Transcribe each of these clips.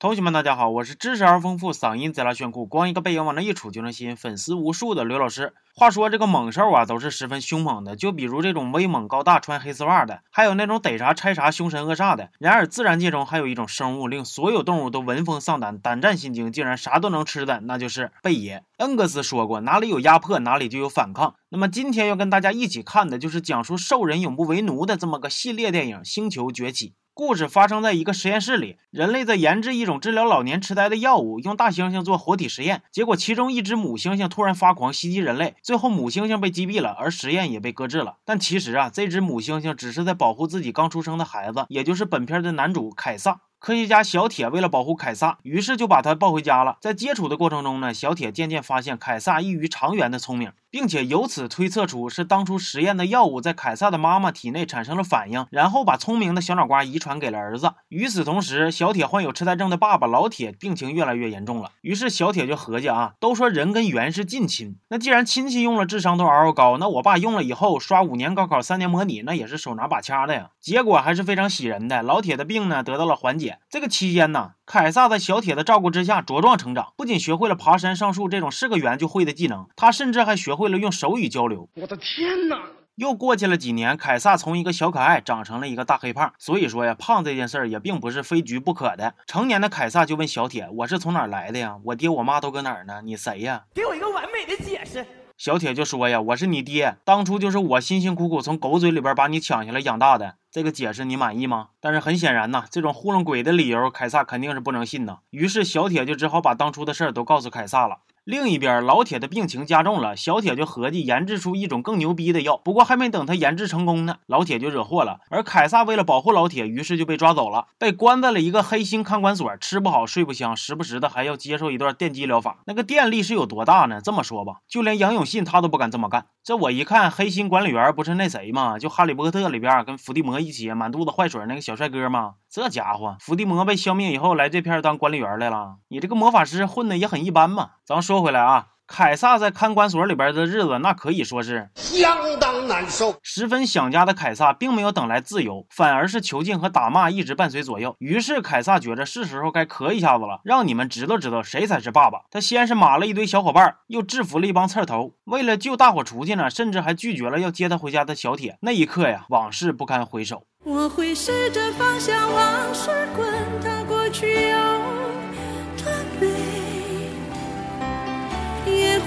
同学们，大家好，我是知识而丰富、嗓音贼拉炫酷、光一个背影往那一杵就能吸引粉丝无数的刘老师。话说这个猛兽啊，都是十分凶猛的，就比如这种威猛高大、穿黑丝袜的，还有那种逮啥拆啥、凶神恶煞的。然而自然界中还有一种生物，令所有动物都闻风丧胆、胆战心惊，竟然啥都能吃的，那就是贝爷。恩格斯说过，哪里有压迫，哪里就有反抗。那么今天要跟大家一起看的就是讲述兽人永不为奴的这么个系列电影《星球崛起》。故事发生在一个实验室里，人类在研制一种治疗老年痴呆的药物，用大猩猩做活体实验。结果，其中一只母猩猩突然发狂袭击人类，最后母猩猩被击毙了，而实验也被搁置了。但其实啊，这只母猩猩只是在保护自己刚出生的孩子，也就是本片的男主凯撒。科学家小铁为了保护凯撒，于是就把他抱回家了。在接触的过程中呢，小铁渐渐发现凯撒异于常人的聪明。并且由此推测出是当初实验的药物在凯撒的妈妈体内产生了反应，然后把聪明的小脑瓜遗传给了儿子。与此同时，小铁患有痴呆症的爸爸老铁病情越来越严重了。于是小铁就合计啊，都说人跟猿是近亲，那既然亲戚用了智商都嗷嗷高，那我爸用了以后刷五年高考三年模拟，那也是手拿把掐的呀。结果还是非常喜人的，老铁的病呢得到了缓解。这个期间呢。凯撒在小铁的照顾之下茁壮成长，不仅学会了爬山上树这种是个猿就会的技能，他甚至还学会了用手语交流。我的天哪！又过去了几年，凯撒从一个小可爱长成了一个大黑胖。所以说呀，胖这件事儿也并不是非局不可的。成年的凯撒就问小铁：“我是从哪儿来的呀？我爹我妈都搁哪儿呢？你谁呀？给我一个完美的解释。”小铁就说呀：“我是你爹，当初就是我辛辛苦苦从狗嘴里边把你抢下来养大的。这个解释你满意吗？”但是很显然呐，这种糊弄鬼的理由，凯撒肯定是不能信的。于是小铁就只好把当初的事儿都告诉凯撒了。另一边，老铁的病情加重了，小铁就合计研制出一种更牛逼的药。不过还没等他研制成功呢，老铁就惹祸了。而凯撒为了保护老铁，于是就被抓走了，被关在了一个黑心看管所，吃不好睡不香，时不时的还要接受一段电击疗法。那个电力是有多大呢？这么说吧，就连杨永信他都不敢这么干。这我一看，黑心管理员不是那谁吗？就《哈利波特》里边跟伏地魔一起满肚子坏水那个小帅哥吗？这家伙，伏地魔被消灭以后，来这片当管理员来了。你这个魔法师混的也很一般嘛。咱说回来啊。凯撒在看管所里边的日子，那可以说是相当难受。十分想家的凯撒，并没有等来自由，反而是囚禁和打骂一直伴随左右。于是凯撒觉着是时候该咳一下子了，让你们知道知道谁才是爸爸。他先是码了一堆小伙伴，又制服了一帮刺头。为了救大伙出去呢，甚至还拒绝了要接他回家的小铁。那一刻呀，往事不堪回首。我会试着放下往事，滚它过去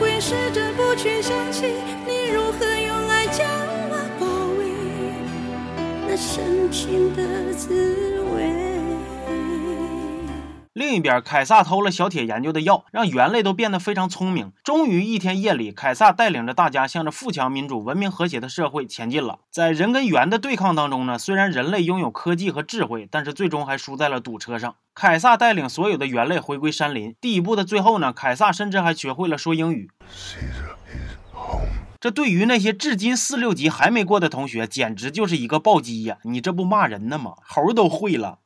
会试着不去想起你如何用爱将我包围，那深情的滋味。另一边，凯撒偷了小铁研究的药，让猿类都变得非常聪明。终于一天夜里，凯撒带领着大家向着富强、民主、文明、和谐的社会前进了。在人跟猿的对抗当中呢，虽然人类拥有科技和智慧，但是最终还输在了堵车上。凯撒带领所有的猿类回归山林。第一步的最后呢，凯撒甚至还学会了说英语。这对于那些至今四六级还没过的同学，简直就是一个暴击呀！你这不骂人呢吗？猴都会了。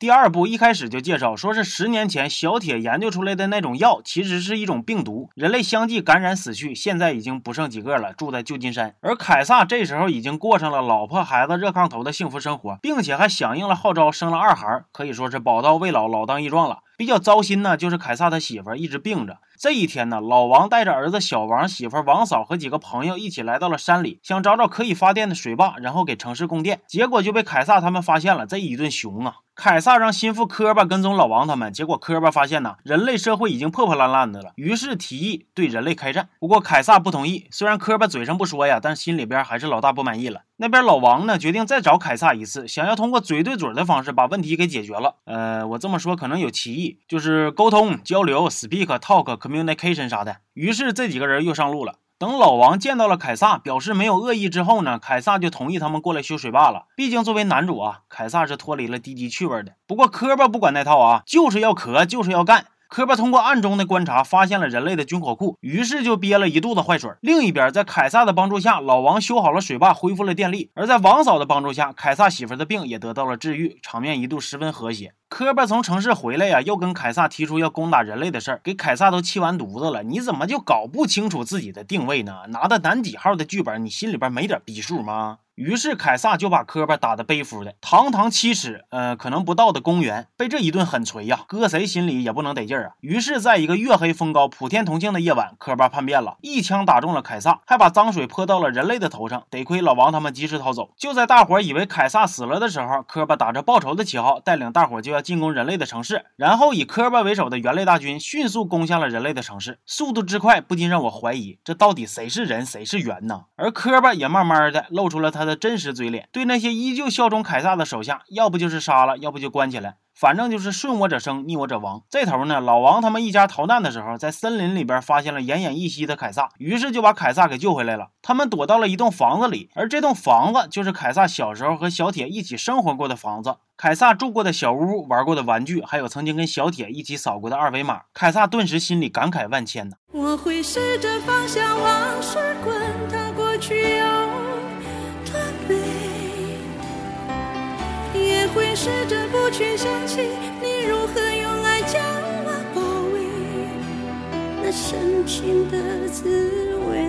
第二部一开始就介绍，说是十年前小铁研究出来的那种药，其实是一种病毒，人类相继感染死去，现在已经不剩几个了，住在旧金山。而凯撒这时候已经过上了老婆孩子热炕头的幸福生活，并且还响应了号召，生了二孩，可以说是宝刀未老，老当益壮了。比较糟心呢，就是凯撒他媳妇一直病着。这一天呢，老王带着儿子小王、媳妇王嫂和几个朋友一起来到了山里，想找找可以发电的水坝，然后给城市供电。结果就被凯撒他们发现了，这一顿熊啊！凯撒让心腹科巴跟踪老王他们，结果科巴发现呢，人类社会已经破破烂烂的了，于是提议对人类开战。不过凯撒不同意，虽然科巴嘴上不说呀，但心里边还是老大不满意了。那边老王呢，决定再找凯撒一次，想要通过嘴对嘴的方式把问题给解决了。呃，我这么说可能有歧义，就是沟通、交流、speak、talk、communication 啥的。于是这几个人又上路了。等老王见到了凯撒，表示没有恶意之后呢，凯撒就同意他们过来修水坝了。毕竟作为男主啊，凯撒是脱离了低级趣味的。不过科巴不管那套啊，就是要咳，就是要干。科巴通过暗中的观察，发现了人类的军火库，于是就憋了一肚子坏水。另一边，在凯撒的帮助下，老王修好了水坝，恢复了电力；而在王嫂的帮助下，凯撒媳妇的病也得到了治愈，场面一度十分和谐。科巴从城市回来呀，又跟凯撒提出要攻打人类的事儿，给凯撒都气完犊子了。你怎么就搞不清楚自己的定位呢？拿的男几号的剧本，你心里边没点逼数吗？于是凯撒就把科巴打得背负的，堂堂七尺，呃，可能不到的公园，被这一顿狠锤呀，搁谁心里也不能得劲儿啊。于是，在一个月黑风高、普天同庆的夜晚，科巴叛变了，一枪打中了凯撒，还把脏水泼到了人类的头上。得亏老王他们及时逃走。就在大伙儿以为凯撒死了的时候，科巴打着报仇的旗号，带领大伙儿就要进攻人类的城市，然后以科巴为首的猿类大军迅速攻下了人类的城市，速度之快，不禁让我怀疑，这到底谁是人，谁是猿呢？而科巴也慢慢的露出了他的的真实嘴脸，对那些依旧效忠凯撒的手下，要不就是杀了，要不就关起来。反正就是顺我者生，逆我者亡。这头呢，老王他们一家逃难的时候，在森林里边发现了奄奄一息的凯撒，于是就把凯撒给救回来了。他们躲到了一栋房子里，而这栋房子就是凯撒小时候和小铁一起生活过的房子。凯撒住过的小屋，玩过的玩具，还有曾经跟小铁一起扫过的二维码。凯撒顿时心里感慨万千呐。我会试着放下往事，滚它过去试着不去想起你如何用爱将我包围，那深情的滋味。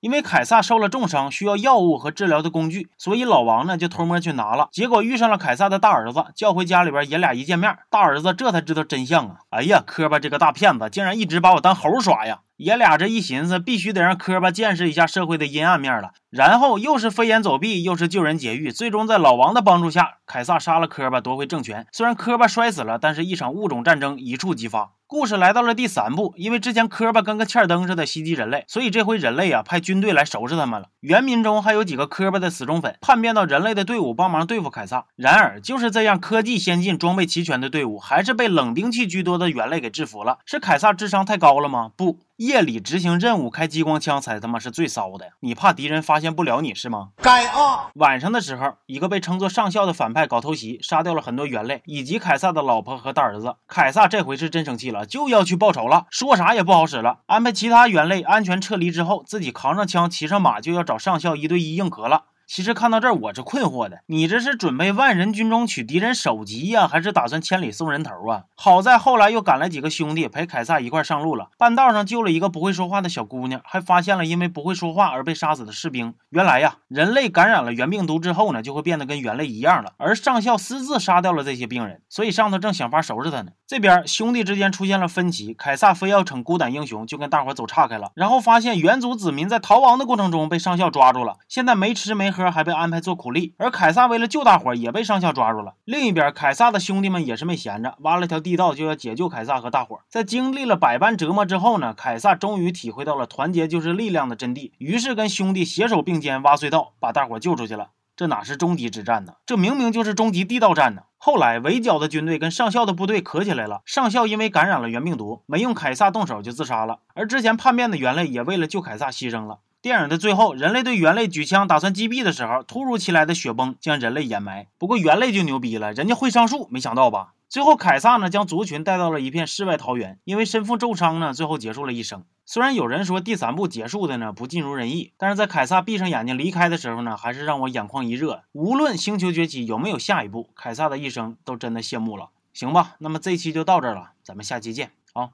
因为凯撒受了重伤，需要药物和治疗的工具，所以老王呢就偷摸去拿了。结果遇上了凯撒的大儿子，叫回家里边，爷俩一见面，大儿子这才知道真相啊！哎呀，磕巴这个大骗子，竟然一直把我当猴耍呀！爷俩这一寻思，必须得让磕巴见识一下社会的阴暗面了。然后又是飞檐走壁，又是救人劫狱，最终在老王的帮助下，凯撒杀了磕巴，夺回政权。虽然磕巴摔死了，但是一场物种战争一触即发。故事来到了第三部，因为之前磕巴跟个欠灯似的袭击人类，所以这回人类啊派军队来收拾他们了。原民中还有几个磕巴的死忠粉，叛变到人类的队伍帮忙对付凯撒。然而就是这样科技先进、装备齐全的队伍，还是被冷兵器居多的猿类给制服了。是凯撒智商太高了吗？不。夜里执行任务开激光枪才他妈是最骚的，你怕敌人发现不了你是吗？该啊！晚上的时候，一个被称作上校的反派搞偷袭，杀掉了很多猿类以及凯撒的老婆和大儿子。凯撒这回是真生气了，就要去报仇了，说啥也不好使了。安排其他猿类安全撤离之后，自己扛上枪，骑上马，就要找上校一对一硬核了。其实看到这儿，我是困惑的。你这是准备万人军中取敌人首级呀，还是打算千里送人头啊？好在后来又赶来几个兄弟陪凯撒一块上路了，半道上救了一个不会说话的小姑娘，还发现了因为不会说话而被杀死的士兵。原来呀，人类感染了原病毒之后呢，就会变得跟猿类一样了。而上校私自杀掉了这些病人，所以上头正想法收拾他呢。这边兄弟之间出现了分歧，凯撒非要逞孤胆英雄，就跟大伙走岔开了。然后发现原族子民在逃亡的过程中被上校抓住了，现在没吃没。喝还被安排做苦力，而凯撒为了救大伙也被上校抓住了。另一边，凯撒的兄弟们也是没闲着，挖了条地道就要解救凯撒和大伙。在经历了百般折磨之后呢，凯撒终于体会到了团结就是力量的真谛，于是跟兄弟携手并肩挖隧道，把大伙救出去了。这哪是终极之战呢？这明明就是终极地道战呢！后来围剿的军队跟上校的部队磕起来了，上校因为感染了原病毒，没用凯撒动手就自杀了，而之前叛变的猿类也为了救凯撒牺牲了。电影的最后，人类对猿类举枪打算击毙的时候，突如其来的雪崩将人类掩埋。不过猿类就牛逼了，人家会上树，没想到吧？最后凯撒呢，将族群带到了一片世外桃源，因为身负重伤呢，最后结束了一生。虽然有人说第三部结束的呢不尽如人意，但是在凯撒闭上眼睛离开的时候呢，还是让我眼眶一热。无论星球崛起有没有下一步，凯撒的一生都真的谢幕了。行吧，那么这期就到这儿了，咱们下期见，啊。